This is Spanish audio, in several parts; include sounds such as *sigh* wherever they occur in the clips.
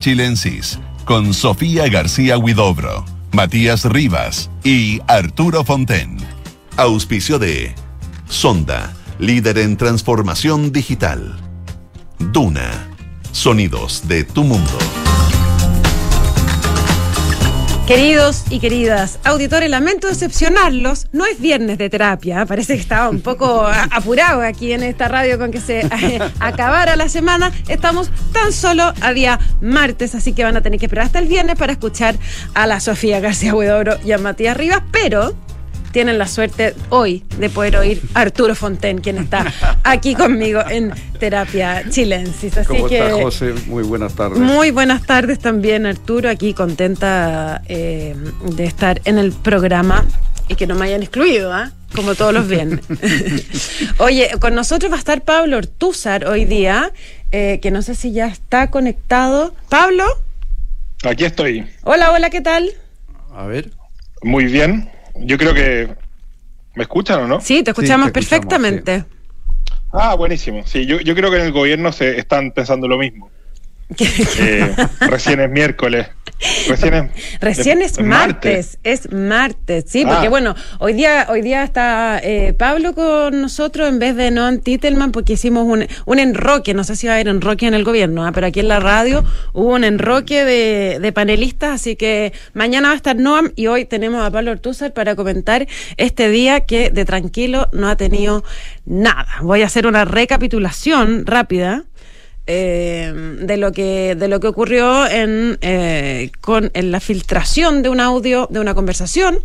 Chilensis, con Sofía García Huidobro, Matías Rivas y Arturo Fonten. Auspicio de Sonda, líder en transformación digital. Duna, sonidos de tu mundo. Queridos y queridas auditores, lamento decepcionarlos. No es viernes de terapia. Parece que estaba un poco apurado aquí en esta radio con que se eh, acabara la semana. Estamos tan solo a día martes, así que van a tener que esperar hasta el viernes para escuchar a la Sofía García Huidobro y a Matías Rivas. Pero tienen la suerte hoy de poder oír a Arturo Fonten, quien está aquí conmigo en Terapia Chilensis. Así ¿Cómo que, está, José? Muy buenas tardes. Muy buenas tardes también, Arturo. Aquí contenta eh, de estar en el programa y que no me hayan excluido, ¿ah? como todos los viernes. *laughs* Oye, con nosotros va a estar Pablo Ortúzar hoy día, eh, que no sé si ya está conectado. Pablo. Aquí estoy. Hola, hola, ¿qué tal? A ver. Muy bien. Yo creo que. ¿Me escuchan o no? Sí, te escuchamos perfectamente. Ah, buenísimo. Sí, yo, yo creo que en el gobierno se están pensando lo mismo. Eh, recién es miércoles. Recién es, martes, es martes, sí, porque ah. bueno, hoy día, hoy día está eh, Pablo con nosotros en vez de Noam Titelman, porque hicimos un, un enroque, no sé si va a haber enroque en el gobierno, ¿ah? pero aquí en la radio hubo un enroque de, de, panelistas, así que mañana va a estar Noam y hoy tenemos a Pablo Ortúzar para comentar este día que de tranquilo no ha tenido nada. Voy a hacer una recapitulación rápida eh, de lo que de lo que ocurrió en, eh, con en la filtración de un audio de una conversación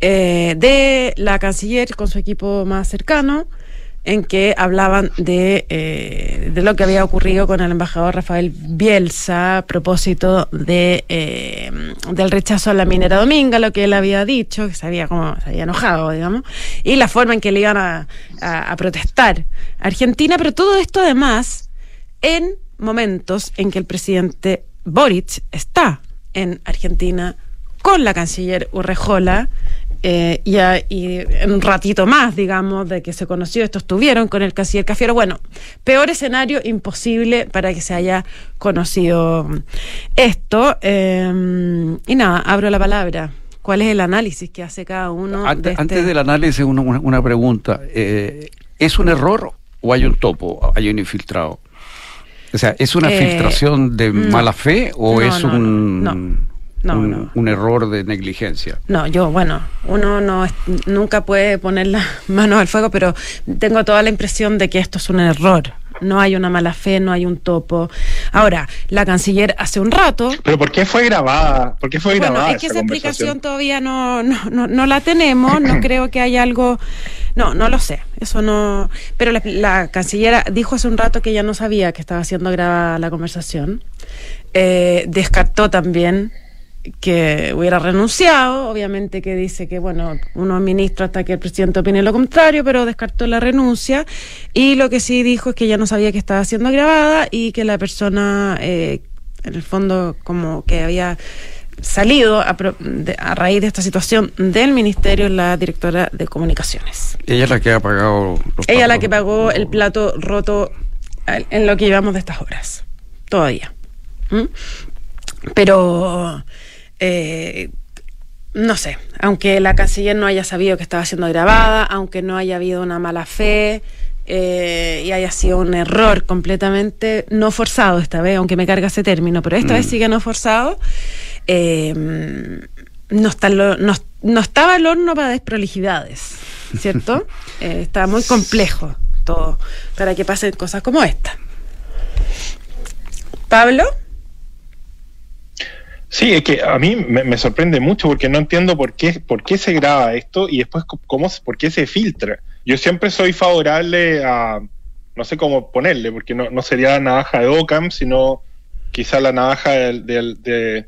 eh, de la canciller con su equipo más cercano en que hablaban de, de lo que había ocurrido con el embajador Rafael Bielsa a propósito de del rechazo a la minera Dominga, lo que él había dicho, que se había como se había enojado, digamos, y la forma en que le iban a, a, a protestar. A Argentina, pero todo esto además en momentos en que el presidente Boric está en Argentina con la canciller Urrejola eh, y, en un ratito más, digamos, de que se conoció, estos estuvieron con el canciller Cafiero. Bueno, peor escenario imposible para que se haya conocido esto. Eh, y nada, abro la palabra. ¿Cuál es el análisis que hace cada uno? Antes, este antes del análisis, una, pregunta. Eh, ¿Es un error o hay un topo, hay un infiltrado? O sea, ¿es una eh, filtración de mala fe o es un, un, error de negligencia? No, yo, bueno, uno no nunca puede poner las *laughs* manos al fuego, pero tengo toda la impresión de que esto es un error. No hay una mala fe, no hay un topo. Ahora, la canciller hace un rato. ¿Pero por qué fue grabada? ¿Por qué fue grabada? Es que esa explicación todavía no, no, no la tenemos. No *clears throat* creo que haya algo no, no lo sé. Eso no. Pero la, la, canciller dijo hace un rato que ya no sabía que estaba siendo grabada la conversación. Eh, descartó también que hubiera renunciado, obviamente que dice que, bueno, uno ministro hasta que el presidente opine lo contrario, pero descartó la renuncia. Y lo que sí dijo es que ya no sabía que estaba siendo grabada y que la persona, eh, en el fondo, como que había salido a, raíz de esta situación del ministerio la directora de comunicaciones. Ella es la que ha pagado. Ella es la que pagó el plato roto en lo que llevamos de estas horas, todavía. ¿Mm? Pero, eh, no sé, aunque la canciller no haya sabido que estaba siendo grabada, aunque no haya habido una mala fe, eh, y haya sido un error completamente no forzado esta vez, aunque me carga ese término, pero esta vez mm. sí que no forzado. Eh, no, está no, estaba el horno para desprolijidades, ¿cierto? *laughs* eh, está muy complejo todo para que pasen cosas como esta. Pablo. Sí, es que a mí me, sorprende mucho porque no entiendo por qué, por qué se graba esto y después cómo, por qué se filtra. Yo siempre soy favorable a, no sé cómo ponerle, porque no, no sería la navaja de Ockham, sino quizá la navaja de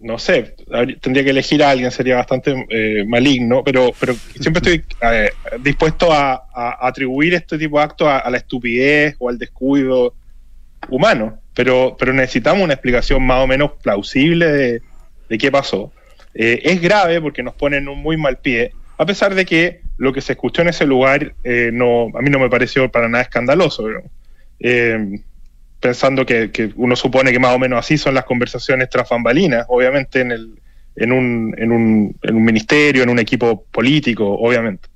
no sé, tendría que elegir a alguien, sería bastante eh, maligno, pero, pero siempre estoy eh, dispuesto a, atribuir este tipo de actos a, la estupidez o al descuido humano, pero, pero necesitamos una explicación más o menos plausible de, qué pasó. Eh, es grave porque nos pone en un muy mal pie, a pesar de que lo que se escuchó en ese lugar no, a mí no me pareció para nada escandaloso. Pero, pensando que, uno supone que más o menos así son las conversaciones tras bambalinas, obviamente en, el, un ministerio, en un equipo político, obviamente.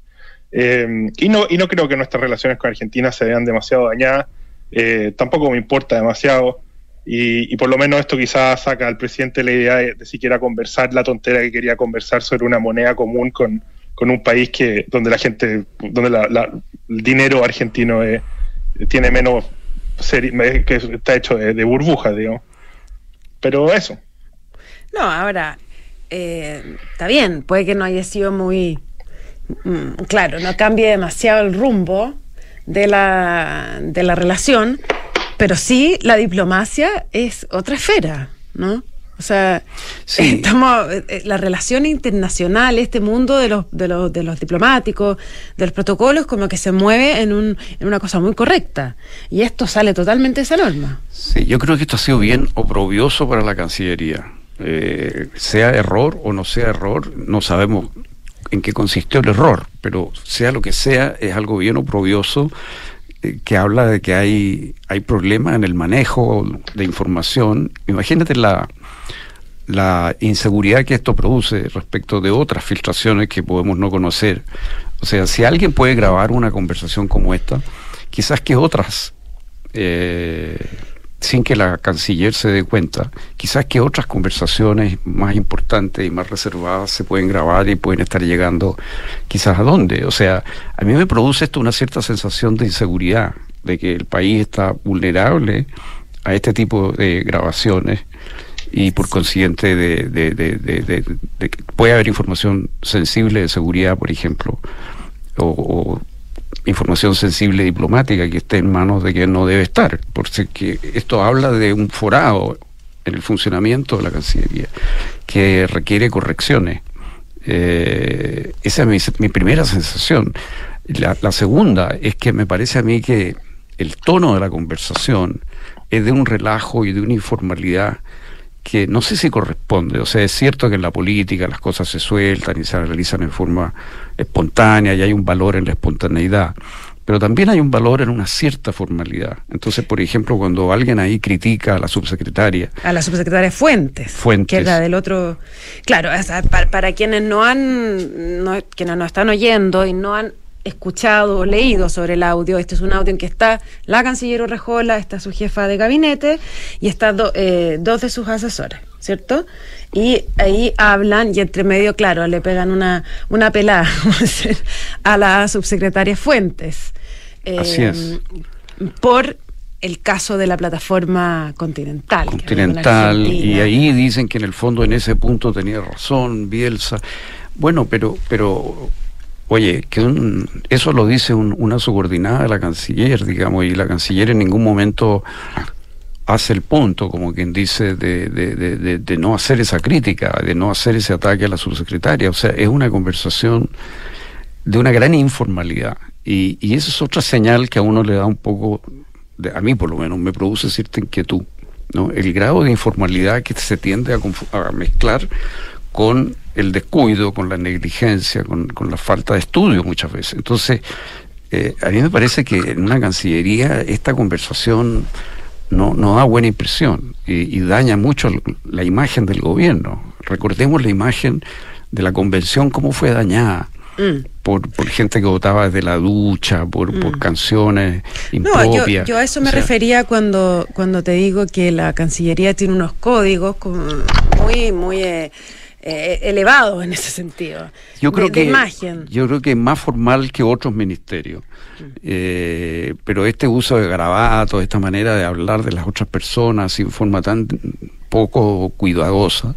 Eh, y, no, y no creo que nuestras relaciones con Argentina se vean demasiado dañadas, eh, tampoco me importa demasiado. Y, por lo menos esto quizás saca al presidente la idea de, siquiera conversar la tontera que quería conversar sobre una moneda común con, un país que donde la gente, donde el dinero argentino tiene menos que está hecho de, burbujas, digamos. Pero eso. No, ahora, eh, está bien, puede que no haya sido muy, mm, claro, no cambie demasiado el rumbo de la, de la relación, pero sí la diplomacia es otra esfera, ¿no? O sea, *laughs* estamos, eh, eh, la relación internacional, este mundo de los, de, los, de los diplomáticos, de los protocolos, como que se mueve en, un, en una cosa muy correcta. Y esto sale totalmente de esa norma. Sí, yo creo que esto ha sido bien oprobioso para la Cancillería. Eh, sea error o no sea error, no sabemos en qué consistió el error, pero sea lo que sea, es algo bien oprobioso que habla de que hay, hay problemas en el manejo de información. Imagínate la, la inseguridad que esto produce respecto de otras filtraciones que podemos no conocer. O sea, si alguien puede grabar una conversación como esta, quizás que otras, eh, sin que la canciller se dé cuenta, quizás que otras conversaciones más importantes y más reservadas se pueden grabar y pueden estar llegando quizás a dónde. O sea, a mí me produce esto una cierta sensación de inseguridad, de que el país está vulnerable a este tipo de grabaciones y por consiguiente de, de, de, de, puede haber información sensible de seguridad, por ejemplo, o, información sensible diplomática que esté en manos de quien no debe estar, porque esto habla de un forado en el funcionamiento de la Cancillería que requiere correcciones. Eh, esa es mi, primera sensación. La, la segunda es que me parece a mí que el tono de la conversación es de un relajo y de una informalidad que no sé si corresponde. O sea, es cierto que en la política las cosas se sueltan y se realizan en forma espontánea y hay un valor en la espontaneidad. Pero también hay un valor en una cierta formalidad. Entonces, por ejemplo, cuando alguien ahí critica a la subsecretaria. A la subsecretaria Fuentes. Fuentes. Que era del otro. Claro, para, quienes no han. No, quienes no están oyendo y no han escuchado o leído sobre el audio. Este es un audio en que está la canciller Rejola, está su jefa de gabinete y están eh, dos de sus asesores, ¿cierto? Y ahí hablan y entre medio, claro, le pegan una, una pelada *laughs* a la subsecretaria Fuentes. Así es. Eh, por el caso de la plataforma continental. Continental, y ahí dicen que en el fondo en ese punto tenía razón Bielsa. Bueno, pero, pero Oye, que eso lo dice una subordinada de la canciller, digamos, y la canciller en ningún momento hace el punto, como quien dice, de, no hacer esa crítica, de no hacer ese ataque a la subsecretaria. O sea, es una conversación de una gran informalidad. Y, y esa es otra señal que a uno le da un poco, a mí por lo menos, me produce cierta inquietud. ¿no? El grado de informalidad que se tiende a, a mezclar con el descuido, con la negligencia, con, la falta de estudio muchas veces. Entonces, eh, a mí me parece que en una Cancillería esta conversación no, no da buena impresión y, daña mucho la imagen del gobierno. Recordemos la imagen de la convención, cómo fue dañada. Mm. Por, por, gente que votaba desde la ducha, por, por mm. canciones impropias. No, yo, a eso me refería cuando, cuando te digo que la Cancillería tiene unos códigos muy, muy eh, eh, elevado en ese sentido. Yo creo que imagen. yo creo que es más formal que otros ministerios. Mm. Eh, pero este uso de garabatos, esta manera de hablar de las otras personas sin forma tan poco cuidadosa,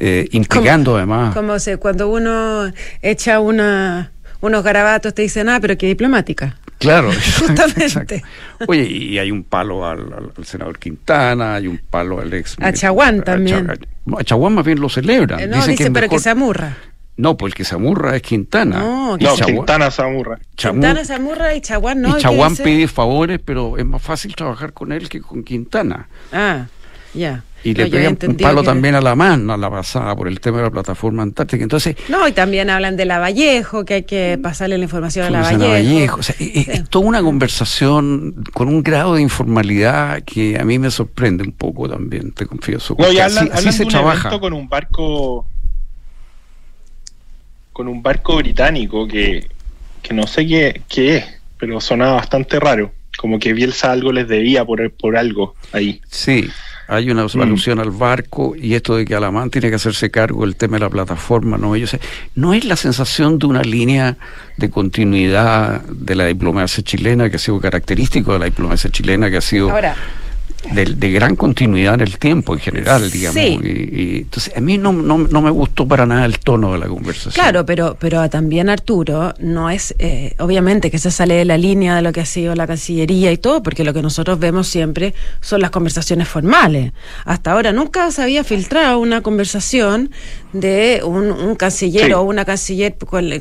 eh, implicando además. Como se, cuando uno echa una unos garabatos te dicen, ah, pero qué diplomática. Claro, *laughs* justamente. Oye, y hay un palo al, senador Quintana, hay un palo al ex. A Chaguán también. A Chaguán más bien lo celebran. Eh, no, dice, pero que se amurra. No, pues el que se amurra es Quintana. No, Quintana se amurra. Quintana se amurra y Chaguán no. Y Chaguán pide favores, pero es más fácil trabajar con él que con Quintana. Ah. Ya. Y le pegan un palo también a la mano, a la pasada, por el tema de la plataforma antártica. Entonces, no, y también hablan de la Vallejo, que hay que pasarle la información a la Vallejo. O sea, es, toda una conversación con un grado de informalidad que a mí me sorprende un poco también, te confieso. No, y hablan, así, se trabaja. con un barco con un barco británico que, que no sé qué, qué es, pero sonaba bastante raro. Como que Bielsa algo les debía por, por algo ahí. Sí, hay una mm. alusión al barco y esto de que Alamán tiene que hacerse cargo del tema de la plataforma, no, ellos no es la sensación de una línea de continuidad de la diplomacia chilena que ha sido característico de la diplomacia chilena que ha sido de, gran continuidad en el tiempo en general, digamos. Y, entonces, a mí no, no, me gustó para nada el tono de la conversación. Claro, pero, pero también Arturo, no es, eh, obviamente que se sale de la línea de lo que ha sido la Cancillería y todo, porque lo que nosotros vemos siempre son las conversaciones formales. Hasta ahora nunca se había filtrado una conversación de un, canciller o una canciller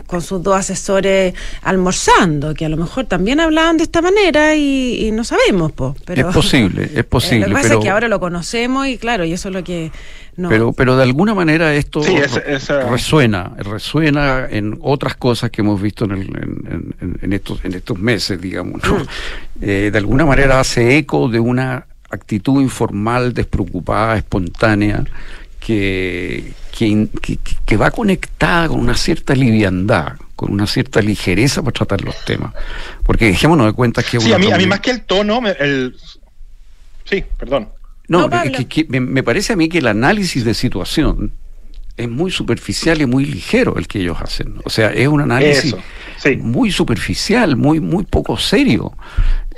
con, sus dos asesores almorzando, que a lo mejor también hablaban de esta manera y, no sabemos. Pero, es posible, es posible. lo que pasa es que ahora lo conocemos y claro, y eso es lo que... No. Pero, pero de alguna manera esto resuena, resuena en otras cosas que hemos visto en, en, estos, en estos meses, digamos. Mm. Eh, de alguna manera hace eco de una actitud informal, despreocupada, espontánea, que, que, que, va conectada con una cierta liviandad, con una cierta ligereza para tratar los temas. Porque dejémonos de cuenta que... Sí, a mí, a mí más que el tono, el, Sí, perdón. No, me, parece a mí que el análisis de situación es muy superficial y muy ligero el que ellos hacen. O sea, es un análisis muy superficial, muy, muy poco serio.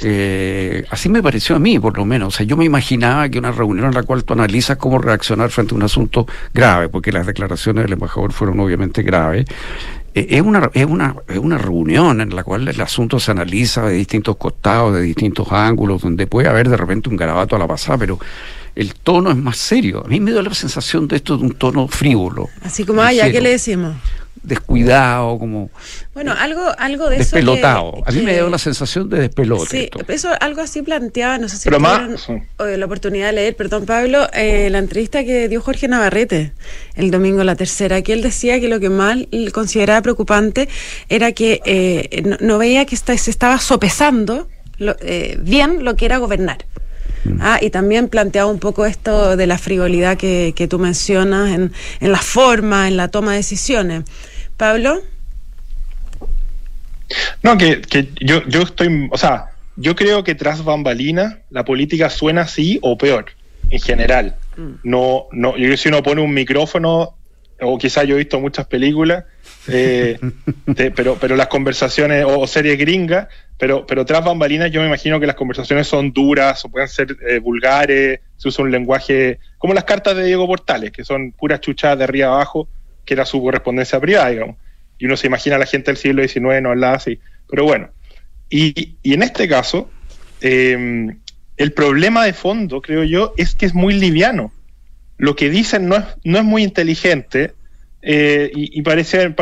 Eh, así me pareció a mí, por lo menos. O sea, yo me imaginaba que una reunión en la cual tú analizas cómo reaccionar frente a un asunto grave, porque las declaraciones del embajador fueron obviamente graves, es una, es, una, es una reunión en la cual el asunto se analiza de distintos costados, de distintos ángulos, donde puede haber de repente un garabato a la pasada, pero el tono es más serio. A mí me da la sensación de esto de un tono frívolo. Así como, ay, ¿a qué le decimos? Descuidado, como bueno, algo, algo de despelotado. a mí me dio la sensación de despelote. Sí, eso algo así planteaba, no sé si tuvieron la oportunidad de leer, perdón Pablo, eh, la entrevista que dio Jorge Navarrete el domingo la tercera, que él decía que lo que más consideraba preocupante era que eh, no, veía que se estaba sopesando eh, bien lo que era gobernar. Mm. Ah, y también planteaba un poco esto de la frivolidad que, que tú mencionas en, en la forma, en la toma de decisiones. Pablo. No, que, que yo, yo estoy, o sea, yo creo que tras bambalina la política suena así o peor, en general. Mm. No, no, yo si uno pone un micrófono, o quizás yo he visto muchas películas, eh, *laughs* pero, pero las conversaciones o, series gringas, pero, pero tras bambalinas yo me imagino que las conversaciones son duras o pueden ser eh, vulgares, se usa un lenguaje como las cartas de Diego Portales, que son puras chuchadas de arriba abajo, que era su correspondencia privada, digamos. Y uno se imagina a la gente del siglo XIX no hablaba así. Pero bueno, y, y en este caso, eh, el problema de fondo, creo yo, es que es muy liviano. Lo que dicen no es, no es muy inteligente, eh, y, y parecen,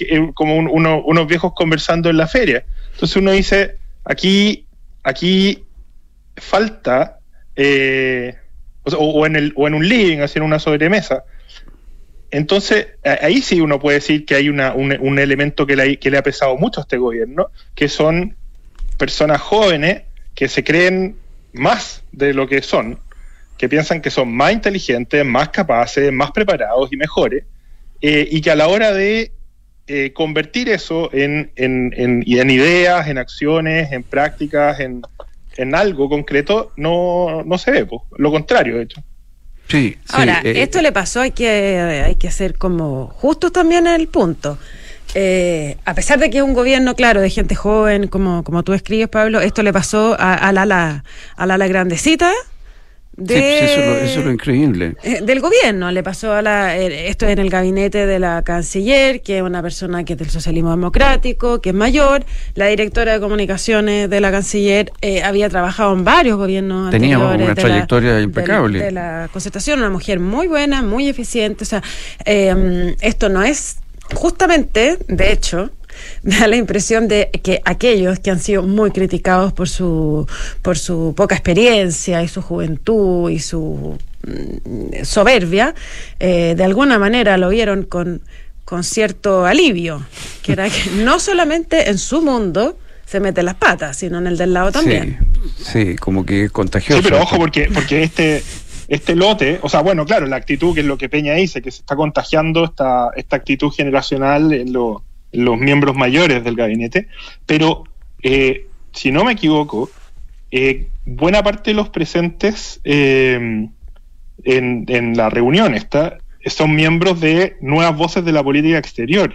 eh, como unos viejos conversando en la feria. Entonces uno dice, aquí, aquí falta, eh, o, en el, o en un living, hacer una sobremesa. Entonces, ahí sí uno puede decir que hay una, un, elemento que le, que le ha pesado mucho a este gobierno, que son personas jóvenes que se creen más de lo que son, que piensan que son más inteligentes, más capaces, más preparados y mejores, eh, y que a la hora de eh, convertir eso en, en, en, ideas, en acciones, en prácticas, en, algo concreto, no, no se ve, lo contrario, de hecho. Sí, Ahora, eh, esto le pasó, hay que, hay que ser como justos también en el punto. a pesar de que es un gobierno, claro, de gente joven, como, como tú escribes, Pablo, esto le pasó a, la, la, a la, la grandecita, sí, pues eso, es lo increíble. Eh, del gobierno. Le pasó a la. Eh, esto en el gabinete de la canciller, que es una persona que es del socialismo democrático, que es mayor. La directora de comunicaciones de la canciller eh, había trabajado en varios gobiernos Tenía una trayectoria impecable. De, la concertación, una mujer muy buena, muy eficiente. O sea, esto no es. Justamente, de hecho, me *laughs* da la impresión de que aquellos que han sido muy criticados por su, por su poca experiencia y su juventud y su mm, soberbia, eh, de alguna manera lo vieron con, con cierto alivio, que era que no solamente en su mundo, se mete las patas, sino en el del lado también. Sí, como que contagioso. Sí, pero ojo, porque, porque este, este lote, o sea, bueno, claro, la actitud que es lo que Peña dice, que se está contagiando esta, esta actitud generacional en, los miembros mayores del gabinete, pero eh, si no me equivoco, eh, buena parte de los presentes eh, en, en, la reunión esta son miembros de Nuevas Voces de la Política Exterior,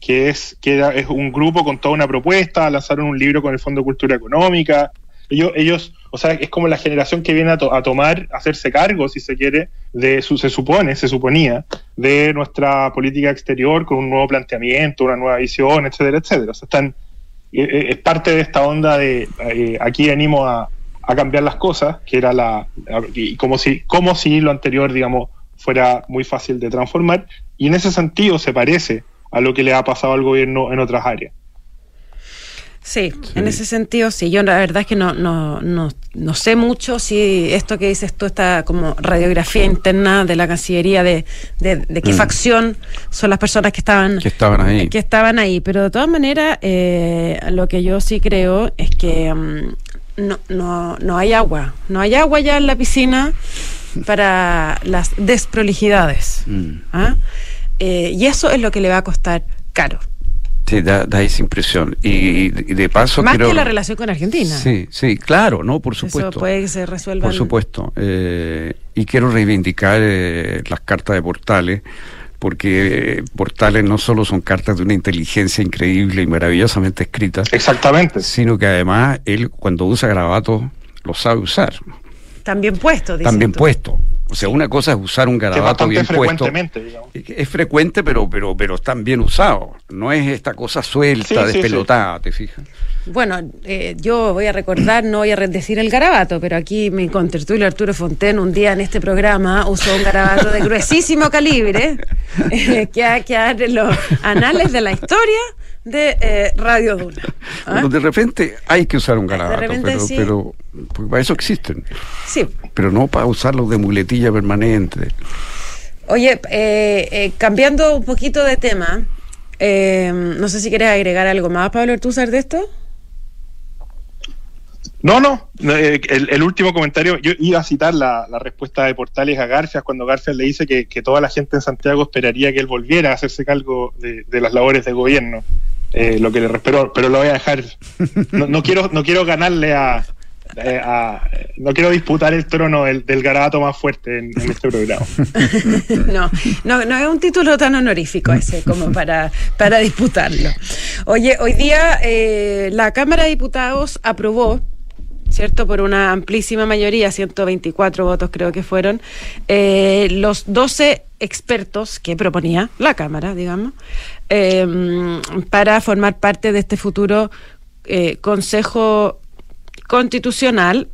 que es, que es un grupo con toda una propuesta, lanzaron un libro con el Fondo de Cultura Económica. Ellos, ellos o sea, es como la generación que viene a, a tomar, a hacerse cargo, si se quiere, de su, se supone, se suponía, de nuestra política exterior con un nuevo planteamiento, una nueva visión, etcétera, etcétera. O sea, están, eh, eh, es parte de esta onda de eh, aquí animo a, cambiar las cosas, que era la, y como si, como si lo anterior, digamos, fuera muy fácil de transformar, y en ese sentido se parece a lo que le ha pasado al gobierno en otras áreas. Sí, en ese sentido, sí. Yo la verdad es que no, no, no, no, sé mucho si esto que dices tú, esta como radiografía interna de la Cancillería de, de, qué mm. facción son las personas que estaban, que estaban ahí. Que estaban ahí. Pero de todas maneras, eh, lo que yo sí creo es que mm, no, no, no hay agua. No hay agua ya en la piscina para las desprolijidades. Mm. ¿ah? Eh, y eso es lo que le va a costar caro. Sí, da, esa impresión. Y, de paso. Más que la relación con Argentina. Sí, sí, claro, ¿no? Por supuesto. Eso puede que se resuelva. Por supuesto. Eh, y quiero reivindicar eh, las cartas de Portales, porque Portales no solo son cartas de una inteligencia increíble y maravillosamente escritas. Exactamente. Sino que además él, cuando usa grabatos, lo sabe usar. También puesto, También puesto. O sea, una cosa es usar un garabato bien puesto. Es frecuente, pero, pero, pero están bien usados. No es esta cosa suelta, despelotada, ¿te fijas? Bueno, eh, yo voy a recordar, no voy a decir el garabato, pero aquí mi contertulio Arturo Fonten un día en este programa usó un garabato de gruesísimo calibre *laughs* eh, que ha quedado en los anales de la historia de eh, Radio Duna. ¿Ah? de repente hay que usar un garabato, pero, pero pues, para eso existen. Sí. Pero no para usarlo de muletilla permanente. Oye, eh, eh, cambiando un poquito de tema, no sé si quieres agregar algo más, Pablo sabes de esto. No, no, el, último comentario, yo iba a citar la, respuesta de Portales a Garfias cuando Garfias le dice que, toda la gente en Santiago esperaría que él volviera a hacerse cargo de, de las labores de gobierno. Eh, lo que le respero, pero lo voy a dejar. No, quiero, no quiero ganarle eh, a, no quiero disputar el trono del, garabato más fuerte en, este programa. *laughs* no, no, no es un título tan honorífico ese como para, para disputarlo. Oye, hoy día eh, la Cámara de Diputados aprobó ¿cierto? Por una amplísima mayoría, 124 votos creo que fueron, los 12 expertos que proponía la Cámara, digamos, para formar parte de este futuro eh, Consejo Constitucional.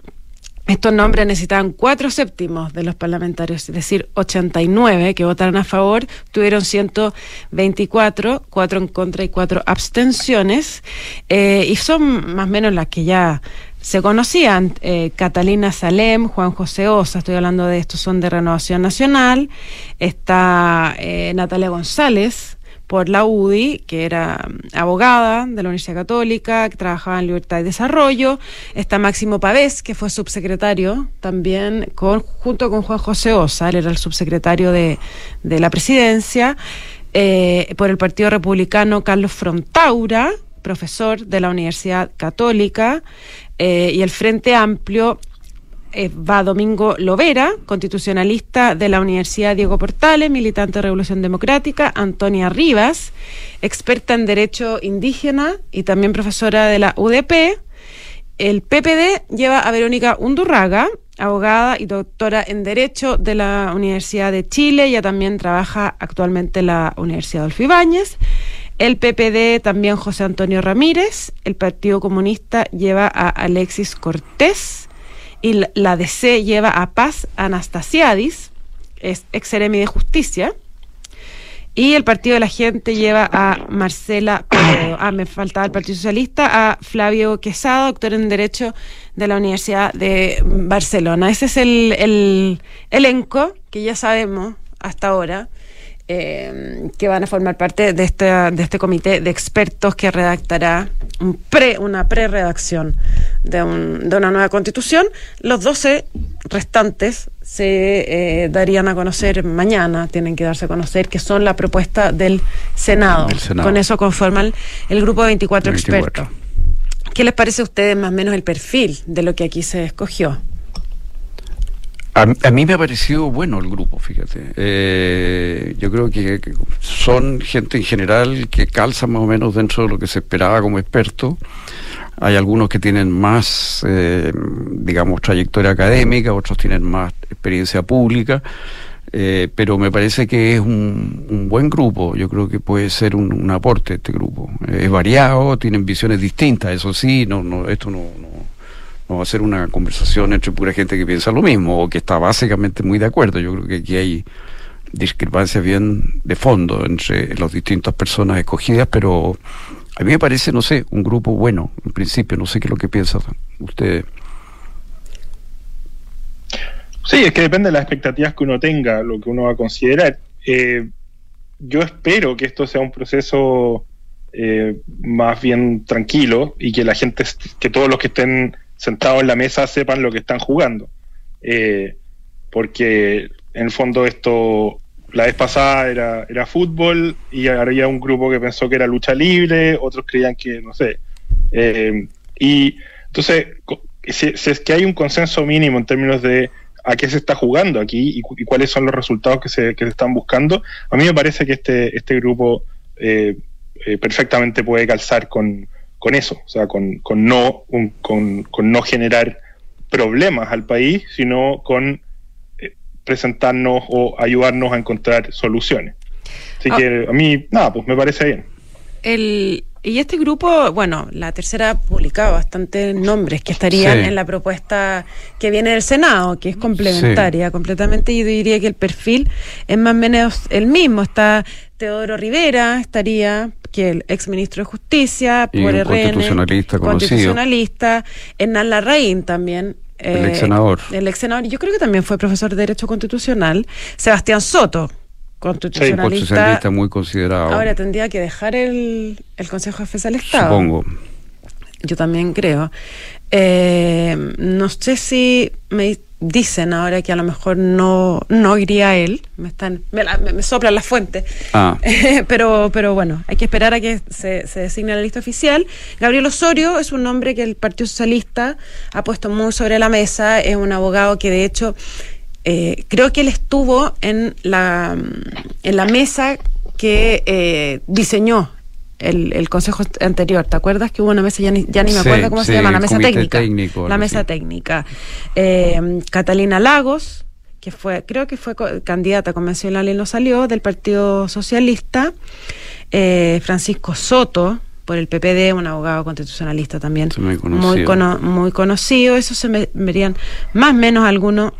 Estos nombres necesitaban cuatro séptimos de los parlamentarios, es decir, 89 que votaron a favor, tuvieron 124, cuatro en contra y cuatro abstenciones, eh, y son más o menos las que ya se conocían. Eh, Catalina Salem, Juan José Osa, estoy hablando de estos, son de Renovación Nacional, está Natalia González, por la UDI, que era mm, abogada de la Universidad Católica, que trabajaba en Libertad y Desarrollo. Está Máximo Pavés, que fue subsecretario también, con, junto con Juan José Osa, él era el subsecretario de, de la presidencia. Eh, por el Partido Republicano, Carlos Frontaura, profesor de la Universidad Católica, eh, y el Frente Amplio, eh, va Domingo Lovera, constitucionalista de la Universidad Diego Portales, militante de Revolución Democrática, Antonia Rivas, experta en Derecho Indígena y también profesora de la UDP. El PPD lleva a Verónica Undurraga, abogada y doctora en Derecho de la Universidad de Chile. Ella también trabaja actualmente en la Universidad Adolfo Ibáñez. El PPD también José Antonio Ramírez. El Partido Comunista lleva a Alexis Cortés y la DC lleva a Paz Anastasiadis, es ex de justicia. Y el Partido de la Gente lleva a Marcela Ah, me faltaba el Partido Socialista, a Flavio Quesada, doctor en Derecho de la Universidad de Barcelona. Ese es el, el elenco que ya sabemos hasta ahora. Eh, que van a formar parte de este, de este comité de expertos que redactará un pre, una pre-redacción de, un, de una nueva constitución. Los 12 restantes se eh, darían a conocer mañana, tienen que darse a conocer, que son la propuesta del Senado. Con eso conforman el grupo de 24, expertos. ¿Qué les parece a ustedes más o menos el perfil de lo que aquí se escogió? A, mí me ha parecido bueno el grupo, fíjate. Eh, yo creo que, son gente en general que calza más o menos dentro de lo que se esperaba como experto. Hay algunos que tienen más, eh, digamos, trayectoria académica, otros tienen más experiencia pública. Eh, pero me parece que es un, buen grupo, yo creo que puede ser un, aporte este grupo. es variado, tienen visiones distintas, eso sí, no, no, esto no no va a ser una conversación entre pura gente que piensa lo mismo o que está básicamente muy de acuerdo. Yo creo que aquí hay discrepancias bien de fondo entre las distintas personas escogidas, pero a mí me parece, no sé, un grupo bueno, en principio, no sé qué es lo que piensan ustedes. Sí, es que depende de las expectativas que uno tenga, lo que uno va a considerar. Eh, yo espero que esto sea un proceso eh, más bien tranquilo y que la gente, que todos los que estén sentados en la mesa sepan lo que están jugando. Eh, porque en el fondo esto, la vez pasada era, era fútbol y había un grupo que pensó que era lucha libre, otros creían que, no sé. Eh, y entonces, si, es que hay un consenso mínimo en términos de a qué se está jugando aquí y, cuáles son los resultados que se, que se, están buscando, a mí me parece que este, este grupo eh, perfectamente puede calzar con, con eso, o sea, con, con no, con, con, no generar problemas al país, sino con eh, presentarnos o ayudarnos a encontrar soluciones. Así ah. que a mí, nada, pues me parece bien. El, y este grupo, bueno, la tercera ha publicado bastantes nombres que estarían en la propuesta que viene del Senado, que es complementaria completamente. Y yo diría que el perfil es más o menos el mismo. Está Teodoro Rivera, estaría que el ex ministro de Justicia, por RN, constitucionalista constitucionalista, Hernán Larraín también. el ex senador. Eh, el ex senador, yo creo que también fue profesor de Derecho Constitucional. Sebastián Soto, constitucionalista. Sí, constitucionalista muy considerado. Ahora tendría que dejar el, el Consejo de Defensa del Estado. Supongo. Yo también creo. Eh, no sé si me dicen ahora que a lo mejor no, no iría él, me están me, me, soplan las fuentes, ah. *laughs* pero, pero bueno, hay que esperar a que se, se designe la lista oficial. Gabriel Osorio es un nombre que el Partido Socialista ha puesto muy sobre la mesa, es un abogado que de hecho eh, creo que él estuvo en la, en la mesa que eh, diseñó el, consejo anterior, ¿te acuerdas que hubo una mesa, ya ni, ya ni me acuerdo cómo se llama, la mesa técnica? la mesa técnica. Eh, Catalina Lagos, que fue, creo que fue candidata convencional y no salió, del Partido Socialista. Eh, Francisco Soto, por el PPD, un abogado constitucionalista también muy conocido. muy, conocido. Eso se me verían más o menos algunos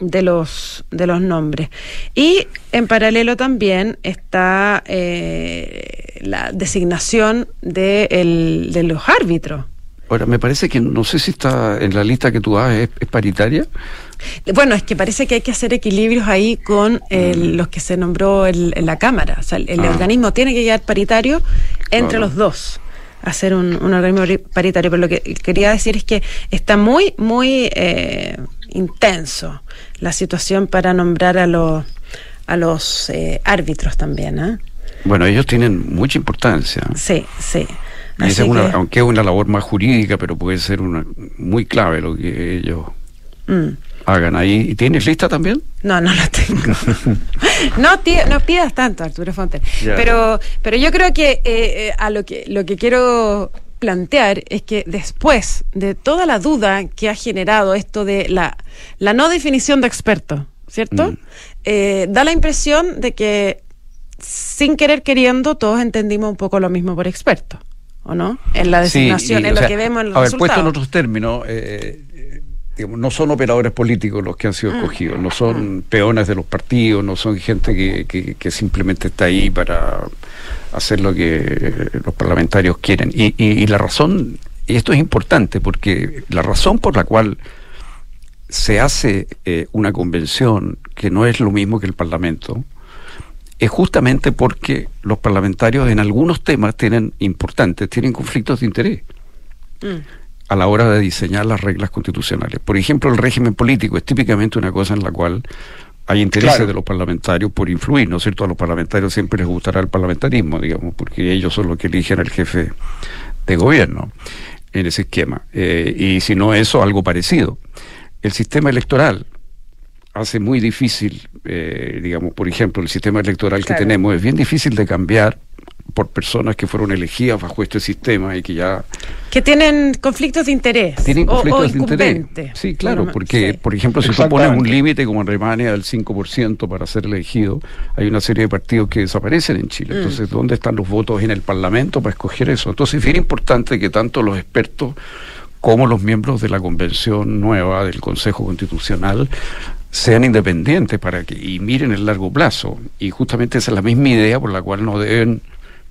de los, de los nombres. Y en paralelo también está eh, la designación de, el, de los árbitros. Ahora, me parece que no sé si está en la lista que tú das, ¿es, paritaria? Bueno, es que parece que hay que hacer equilibrios ahí con mm. los que se nombró en la Cámara. O sea, el, ah. organismo tiene que quedar paritario entre los dos hacer un, un, organismo paritario, pero lo que quería decir es que está muy, muy eh, intenso la situación para nombrar a los a los eh, árbitros también. ¿eh? Bueno, ellos tienen mucha importancia. Sí, sí. Aunque es una labor más jurídica, pero puede ser una muy clave lo que ellos mm. hagan ahí. ¿Y tienes lista también? No, no la tengo. *laughs* no, no pidas tanto, Arturo Fonten. Pero, pero yo creo que eh, eh, a lo que lo que quiero plantear es que después de toda la duda que ha generado esto de la, la no definición de experto, ¿cierto? Mm. Eh, da la impresión de que sin querer queriendo todos entendimos un poco lo mismo por experto, ¿o no? En la designación, en lo que vemos en los a ver, puesto en otros términos, eh, no son operadores políticos los que han sido mm. escogidos, no son mm. peones de los partidos, no son gente que, simplemente está ahí para hacer lo que los parlamentarios quieren. Y, la razón, y esto es importante, porque la razón por la cual se hace eh, una convención que no es lo mismo que el Parlamento, es justamente porque los parlamentarios en algunos temas tienen importantes, tienen conflictos de interés. Mm a la hora de diseñar las reglas constitucionales. Por ejemplo, el régimen político es típicamente una cosa en la cual hay intereses de los parlamentarios por influir, ¿no es cierto? A los parlamentarios siempre les gustará el parlamentarismo, digamos, porque ellos son los que eligen al jefe de gobierno en ese esquema. Eh, y si no eso, algo parecido. El sistema electoral hace muy difícil, eh, digamos, por ejemplo, el sistema electoral que tenemos es bien difícil de cambiar por personas que fueron elegidas bajo este sistema y que ya... Que tienen conflictos de interés. Tienen conflictos de interés. Sí, claro, porque, por ejemplo, si tú pones un límite como en Alemania del 5% para ser elegido, hay una serie de partidos que desaparecen en Chile. Mm. Entonces, ¿dónde están los votos en el Parlamento para escoger eso? Entonces, es bien importante que tanto los expertos como los miembros de la convención nueva del Consejo Constitucional sean independientes para que y miren el largo plazo. Y justamente esa es la misma idea por la cual no deben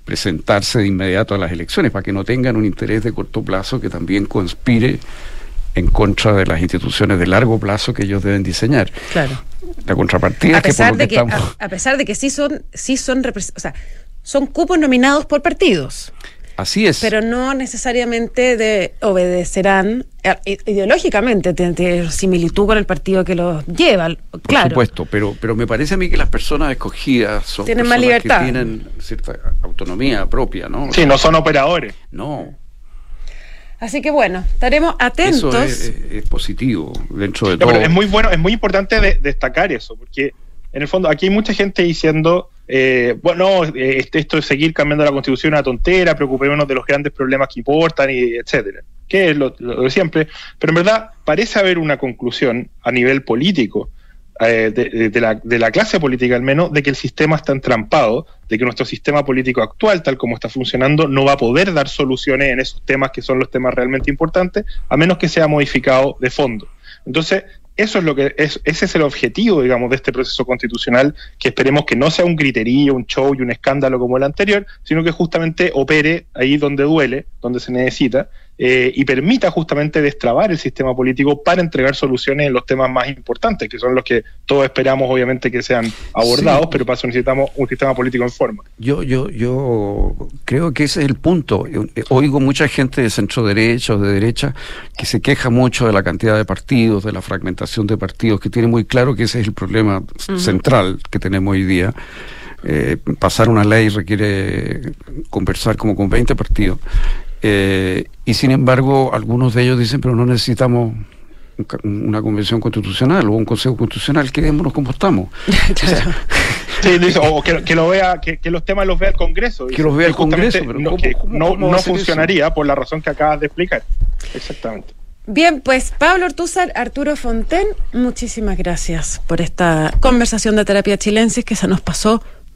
presentarse de inmediato a las elecciones, para que no tengan un interés de corto plazo que también conspire en contra de las instituciones de largo plazo que ellos deben diseñar. Claro. La contrapartida a pesar de que, a, pesar de que sí son sí son o sea, son cupos nominados por partidos. Así es. Pero no necesariamente de, obedecerán eh, ideológicamente, tiene similitud con el partido que los lleva, claro. Por supuesto, pero, pero me parece a mí que las personas escogidas son tienen más libertad. que tienen cierta autonomía propia, ¿no? Sí, no son operadores. No. Así que bueno, estaremos atentos. Eso es, positivo dentro de todo. es muy bueno, es muy importante destacar eso, porque en el fondo aquí hay mucha gente diciendo eh, bueno, eh, este, esto es seguir cambiando la constitución una tontera, preocupémonos de los grandes problemas que importan, y etcétera, que es lo, de siempre, pero en verdad parece haber una conclusión a nivel político, eh, de, la, de, la, clase política al menos, de que el sistema está entrampado, de que nuestro sistema político actual, tal como está funcionando, no va a poder dar soluciones en esos temas que son los temas realmente importantes, a menos que sea modificado de fondo. Entonces, eso es lo que es, ese es el objetivo, digamos, de este proceso constitucional, que esperemos que no sea un griterío, un show y un escándalo como el anterior, sino que justamente opere ahí donde duele, donde se necesita, eh, y permita justamente destrabar el sistema político para entregar soluciones en los temas más importantes, que son los que todos esperamos obviamente que sean abordados, pero para eso necesitamos un sistema político en forma. Yo, yo, yo creo que ese es el punto. Oigo mucha gente de centro derecha o de derecha que se queja mucho de la cantidad de partidos, de la fragmentación de partidos, que tiene muy claro que ese es el problema central que tenemos hoy día. Eh, pasar una ley requiere conversar como con 20 partidos. Eh, y sin embargo, algunos de ellos dicen, pero no necesitamos una convención constitucional o un consejo constitucional, quedémonos como estamos. *laughs* o, que, lo vea, que, los temas los vea el Congreso. Que los vea el Congreso, pero no, no, funcionaría por la razón que acabas de explicar. Exactamente. Bien, pues Pablo Ortúzar, Arturo Fonten, muchísimas gracias por esta conversación de terapia chilensis que se nos pasó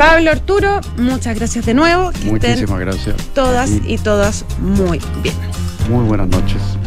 Pablo Arturo, muchas gracias de nuevo. Muchísimas gracias. Todas y todas muy bien. Muy buenas noches.